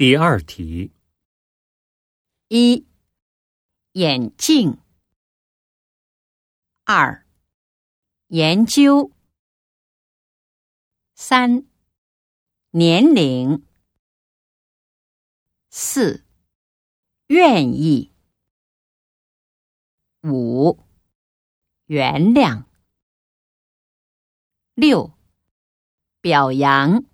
第二题。一。眼镜。二。研究。三。年龄。四。愿意。五。原谅。六。表扬。